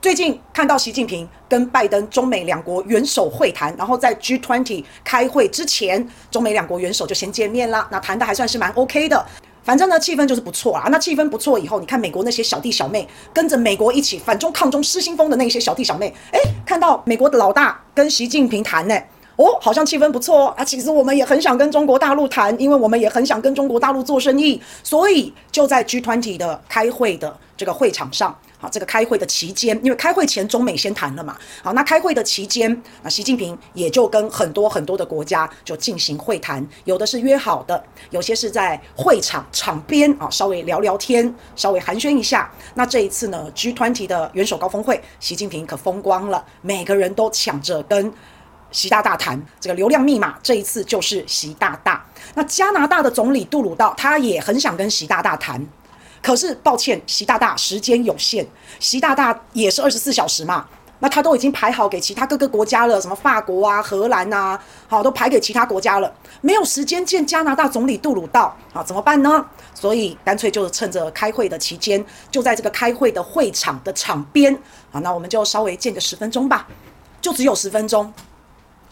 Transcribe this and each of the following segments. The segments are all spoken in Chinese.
最近看到习近平跟拜登中美两国元首会谈，然后在 G20 开会之前，中美两国元首就先见面了，那谈的还算是蛮 OK 的。反正呢，气氛就是不错啊。那气氛不错以后，你看美国那些小弟小妹跟着美国一起反中抗中失心疯的那些小弟小妹，哎，看到美国的老大跟习近平谈呢，哦，好像气氛不错哦。啊，其实我们也很想跟中国大陆谈，因为我们也很想跟中国大陆做生意，所以就在 G20 的开会的这个会场上。好，这个开会的期间，因为开会前中美先谈了嘛。好，那开会的期间，那习近平也就跟很多很多的国家就进行会谈，有的是约好的，有些是在会场场边啊，稍微聊聊天，稍微寒暄一下。那这一次呢，G20 的元首高峰会，习近平可风光了，每个人都抢着跟习大大谈。这个流量密码这一次就是习大大。那加拿大的总理杜鲁道，他也很想跟习大大谈。可是抱歉，习大大时间有限，习大大也是二十四小时嘛，那他都已经排好给其他各个国家了，什么法国啊、荷兰呐，好，都排给其他国家了，没有时间见加拿大总理杜鲁道，好，怎么办呢？所以干脆就趁着开会的期间，就在这个开会的会场的场边，好，那我们就稍微见个十分钟吧，就只有十分钟，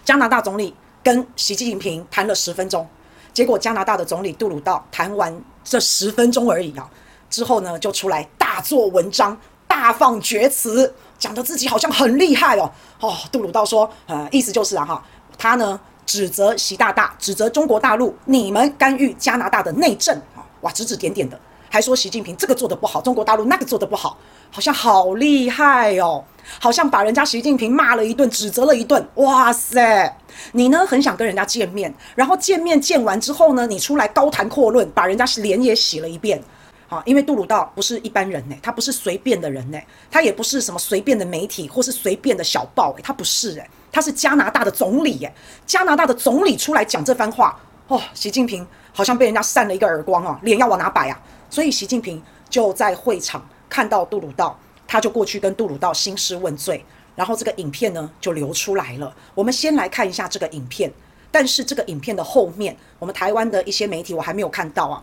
加拿大总理跟习近平谈了十分钟，结果加拿大的总理杜鲁道谈完这十分钟而已啊。之后呢，就出来大做文章，大放厥词，讲的自己好像很厉害哦。哦，杜鲁道说，呃，意思就是啊，哈，他呢指责习大大，指责中国大陆，你们干预加拿大的内政啊，哇，指指点点的，还说习近平这个做得不好，中国大陆那个做得不好，好像好厉害哦，好像把人家习近平骂了一顿，指责了一顿。哇塞，你呢很想跟人家见面，然后见面见完之后呢，你出来高谈阔论，把人家脸也洗了一遍。好，因为杜鲁道不是一般人呢，他不是随便的人呢，他也不是什么随便的媒体或是随便的小报，他不是哎，他是加拿大的总理哎，加拿大的总理出来讲这番话哦，习近平好像被人家扇了一个耳光啊，脸要往哪摆啊？所以习近平就在会场看到杜鲁道，他就过去跟杜鲁道兴师问罪，然后这个影片呢就流出来了。我们先来看一下这个影片，但是这个影片的后面，我们台湾的一些媒体我还没有看到啊。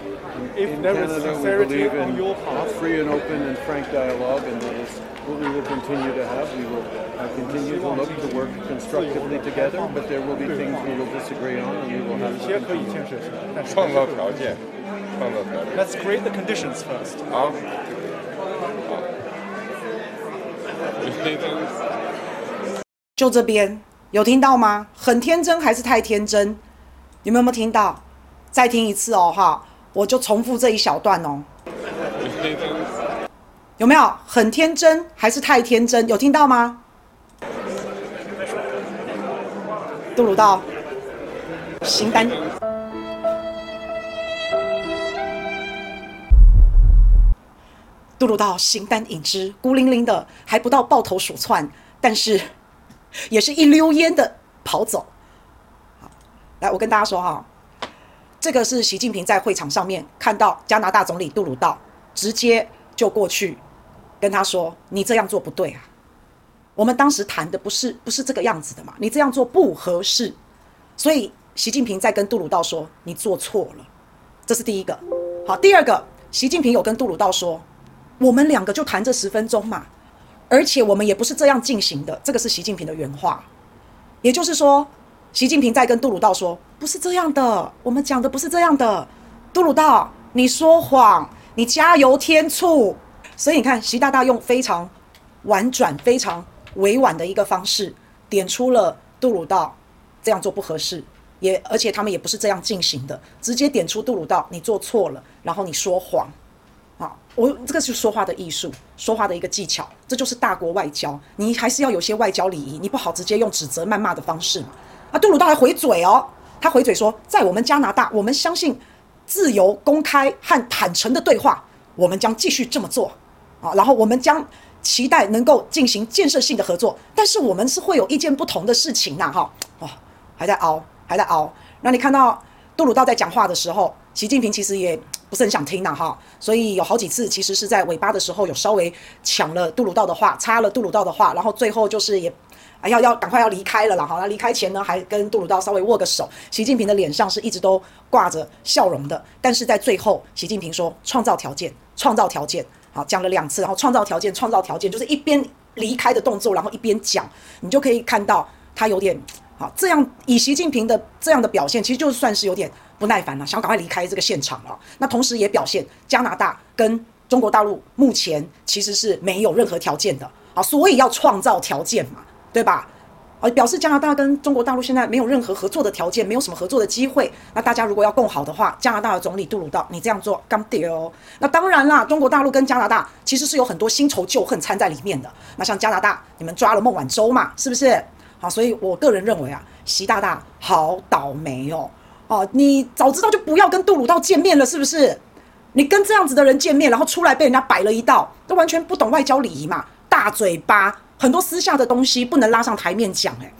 In Canada, we believe in free and open and frank dialogue, and that is what we will continue to have. We will continue to look to work constructively together, but there will be things we will disagree on, and we will have to. 创造条件，创造条件。Let's create the conditions first. 好，好。就这边有听到吗？很天真还是太天真？你们有没有听到？再听一次哦，哈。 我就重复这一小段哦，有没有很天真还是太天真？有听到吗？杜鲁道，形单，杜鲁道形单影只，孤零零的，还不到抱头鼠窜，但是也是一溜烟的跑走。好，来，我跟大家说哈。这个是习近平在会场上面看到加拿大总理杜鲁道，直接就过去跟他说：“你这样做不对啊！我们当时谈的不是不是这个样子的嘛，你这样做不合适。”所以习近平在跟杜鲁道说：“你做错了。”这是第一个。好，第二个，习近平有跟杜鲁道说：“我们两个就谈这十分钟嘛，而且我们也不是这样进行的。”这个是习近平的原话，也就是说。习近平在跟杜鲁道说：“不是这样的，我们讲的不是这样的。”杜鲁道，你说谎，你加油添醋。所以你看，习大大用非常婉转、非常委婉的一个方式，点出了杜鲁道这样做不合适，也而且他们也不是这样进行的，直接点出杜鲁道你做错了，然后你说谎。啊，我这个是说话的艺术，说话的一个技巧，这就是大国外交，你还是要有些外交礼仪，你不好直接用指责、谩骂的方式嘛。啊，杜鲁道还回嘴哦，他回嘴说，在我们加拿大，我们相信自由、公开和坦诚的对话，我们将继续这么做啊。然后我们将期待能够进行建设性的合作，但是我们是会有意见不同的事情呐，哈，哦，还在熬，还在熬。那你看到杜鲁道在讲话的时候，习近平其实也不是很想听呐，哈，所以有好几次其实是在尾巴的时候有稍微抢了杜鲁道的话，插了杜鲁道的话，然后最后就是也，哎，要要赶快要离开了啦，好，那离开前呢，还跟杜鲁道稍微握个手。习近平的脸上是一直都挂着笑容的，但是在最后，习近平说创造条件，创造条件。好，讲了两次，然后创造条件，创造条件，就是一边离开的动作，然后一边讲，你就可以看到他有点好，这样以习近平的这样的表现，其实就算是有点不耐烦了，想赶快离开这个现场了。那同时也表现加拿大跟中国大陆目前其实是没有任何条件的，啊，所以要创造条件嘛，对吧？呃，表示加拿大跟中国大陆现在没有任何合作的条件，没有什么合作的机会。那大家如果要共好的话，加拿大的总理杜鲁道，你这样做干丢。那当然啦，中国大陆跟加拿大其实是有很多新仇旧恨掺在里面的。那像加拿大，你们抓了孟晚舟嘛，是不是？好，所以我个人认为啊，习大大好倒霉哦。哦，你早知道就不要跟杜鲁道见面了，是不是？你跟这样子的人见面，然后出来被人家摆了一道，都完全不懂外交礼仪嘛，大嘴巴。很多私下的东西不能拉上台面讲，诶，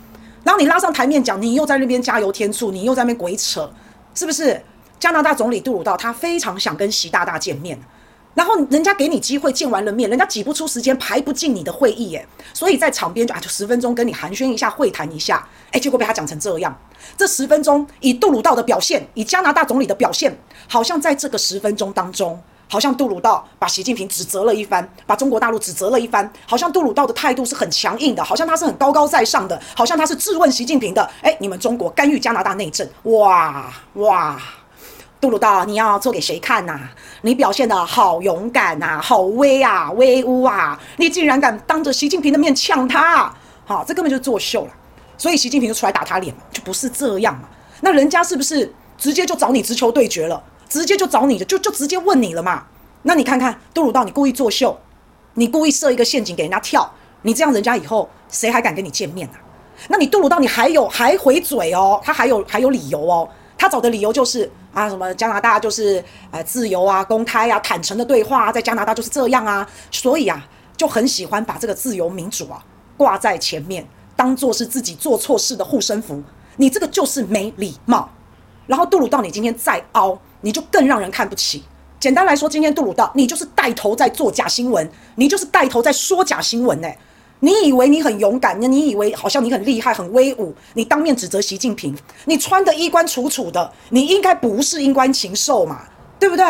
然后你拉上台面讲，你又在那边加油添醋，你又在那边鬼扯，是不是？加拿大总理杜鲁道他非常想跟习大大见面，然后人家给你机会见完了面，人家挤不出时间排不进你的会议，诶，所以在场边就啊就十分钟跟你寒暄一下会谈一下，诶，结果被他讲成这样，这十分钟以杜鲁道的表现，以加拿大总理的表现，好像在这个十分钟当中。好像杜鲁道把习近平指责了一番，把中国大陆指责了一番。好像杜鲁道的态度是很强硬的，好像他是很高高在上的，好像他是质问习近平的。诶，你们中国干预加拿大内政，哇哇！杜鲁道，你要做给谁看呐？你表现得好勇敢呐，好威啊，威武啊！你竟然敢当着习近平的面呛他，好，这根本就是作秀了。所以习近平就出来打他脸嘛，就不是这样嘛。那人家是不是直接就找你直球对决了？直接就找你的，就就直接问你了嘛。那你看看杜鲁道，你故意作秀，你故意设一个陷阱给人家跳，你这样人家以后谁还敢跟你见面啊？那你杜鲁道，你还有还回嘴哦，他还有还有理由哦，他找的理由就是啊，什么加拿大就是呃自由啊、公开啊、坦诚的对话啊，在加拿大就是这样啊，所以啊就很喜欢把这个自由民主啊挂在前面，当做是自己做错事的护身符。你这个就是没礼貌。然后杜鲁道，你今天再凹。你就更让人看不起。简单来说，今天杜鲁道，你就是带头在做假新闻，你就是带头在说假新闻呢。你以为你很勇敢，你以为好像你很厉害、很威武，你当面指责习近平，你穿得衣冠楚楚的，你应该不是衣冠禽兽嘛，对不对？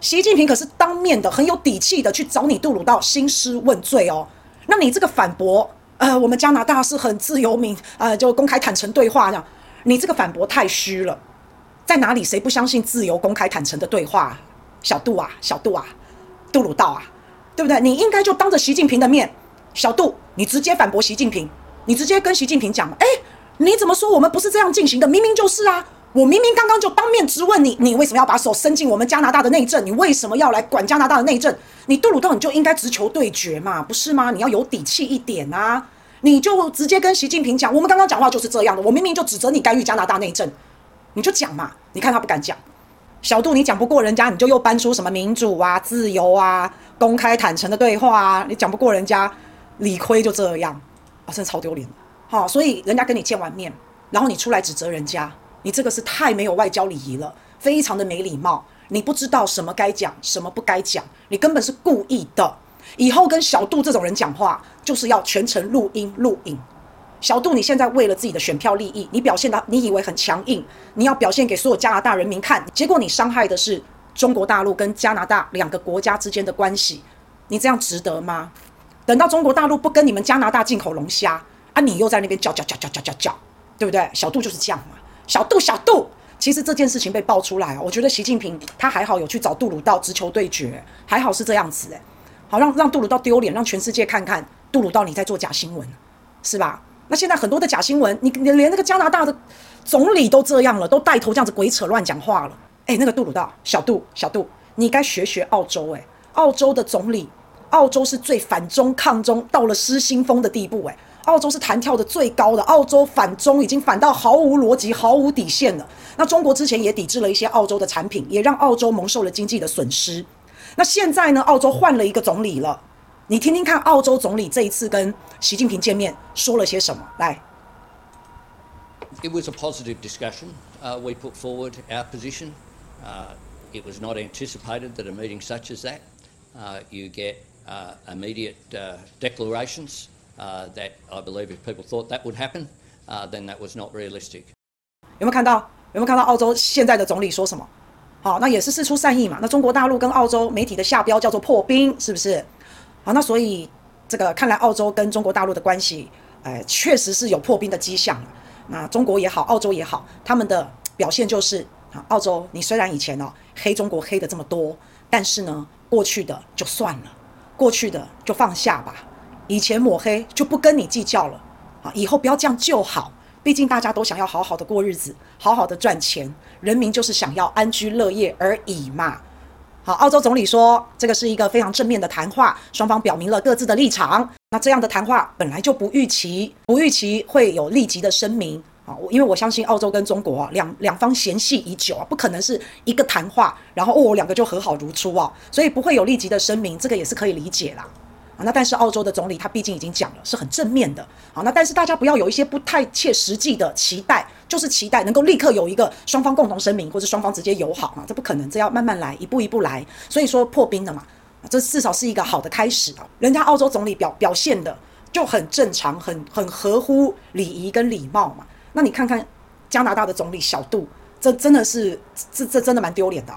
习近平可是当面的，很有底气的去找你杜鲁道兴师问罪哦。那你这个反驳，呃，我们加拿大是很自由民，呃，就公开坦诚对话这样，你这个反驳太虚了。在哪里？谁不相信自由、公开、坦诚的对话？小杜啊，小杜啊，杜鲁道啊，对不对？你应该就当着习近平的面，小杜，你直接反驳习近平，你直接跟习近平讲，哎，你怎么说我们不是这样进行的？明明就是啊，我明明刚刚就当面质问你，你为什么要把手伸进我们加拿大的内政？你为什么要来管加拿大的内政？你杜鲁道，你就应该直球对决嘛，不是吗？你要有底气一点啊，你就直接跟习近平讲，我们刚刚讲话就是这样的，我明明就指责你干预加拿大内政。你就讲嘛，你看他不敢讲，小杜你讲不过人家，你就又搬出什么民主啊、自由啊、公开坦诚的对话啊，你讲不过人家，理亏就这样啊，真的超丢脸。好，所以人家跟你见完面，然后你出来指责人家，你这个是太没有外交礼仪了，非常的没礼貌，你不知道什么该讲，什么不该讲，你根本是故意的。以后跟小杜这种人讲话，就是要全程录音录影。小杜，你现在为了自己的选票利益，你表现的你以为很强硬，你要表现给所有加拿大人民看，结果你伤害的是中国大陆跟加拿大两个国家之间的关系，你这样值得吗？等到中国大陆不跟你们加拿大进口龙虾啊，你又在那边叫叫叫叫叫叫叫，对不对？小杜就是这样嘛，小杜小杜，其实这件事情被爆出来，我觉得习近平他还好有去找杜鲁道直球对决，还好是这样子诶，好让让杜鲁道丢脸，让全世界看看杜鲁道你在做假新闻，是吧？那现在很多的假新闻，你你连那个加拿大的总理都这样了，都带头这样子鬼扯乱讲话了。诶，那个杜鲁道，小杜，小杜，你该学学澳洲。诶，澳洲的总理，澳洲是最反中抗中到了失心疯的地步。诶，澳洲是弹跳的最高的，澳洲反中已经反到毫无逻辑、毫无底线了。那中国之前也抵制了一些澳洲的产品，也让澳洲蒙受了经济的损失。那现在呢，澳洲换了一个总理了。你听听看，澳洲总理这一次跟习近平见面说了些什么？来。It was a positive discussion. Uh, we put forward our position. Uh, it was not anticipated that a meeting such as that, uh, you get uh, immediate uh, declarations uh, that I believe if people thought that would happen, then that was not realistic. 有没有看到？有没有看到澳洲现在的总理说什么？好，那也是事出善意嘛。那中国大陆跟澳洲媒体的下标叫做破冰，是不是？好，那所以这个看来澳洲跟中国大陆的关系，哎，确实是有破冰的迹象了。那中国也好，澳洲也好，他们的表现就是啊，澳洲你虽然以前哦黑中国黑的这么多，但是呢，过去的就算了，过去的就放下吧，以前抹黑就不跟你计较了啊，以后不要这样就好。毕竟大家都想要好好的过日子，好好的赚钱，人民就是想要安居乐业而已嘛。好，澳洲总理说这个是一个非常正面的谈话，双方表明了各自的立场。那这样的谈话本来就不预期，不预期会有立即的声明啊，因为我相信澳洲跟中国啊两两方嫌隙已久啊，不可能是一个谈话，然后哦两个就和好如初啊，所以不会有立即的声明，这个也是可以理解啦。那但是澳洲的总理他毕竟已经讲了，是很正面的。好，那但是大家不要有一些不太切实际的期待，就是期待能够立刻有一个双方共同声明，或者双方直接友好啊，这不可能，这要慢慢来，一步一步来。所以说破冰的嘛，这至少是一个好的开始啊。人家澳洲总理表表现的就很正常，很很合乎礼仪跟礼貌嘛。那你看看加拿大的总理小杜，这真的是这这真的蛮丢脸的。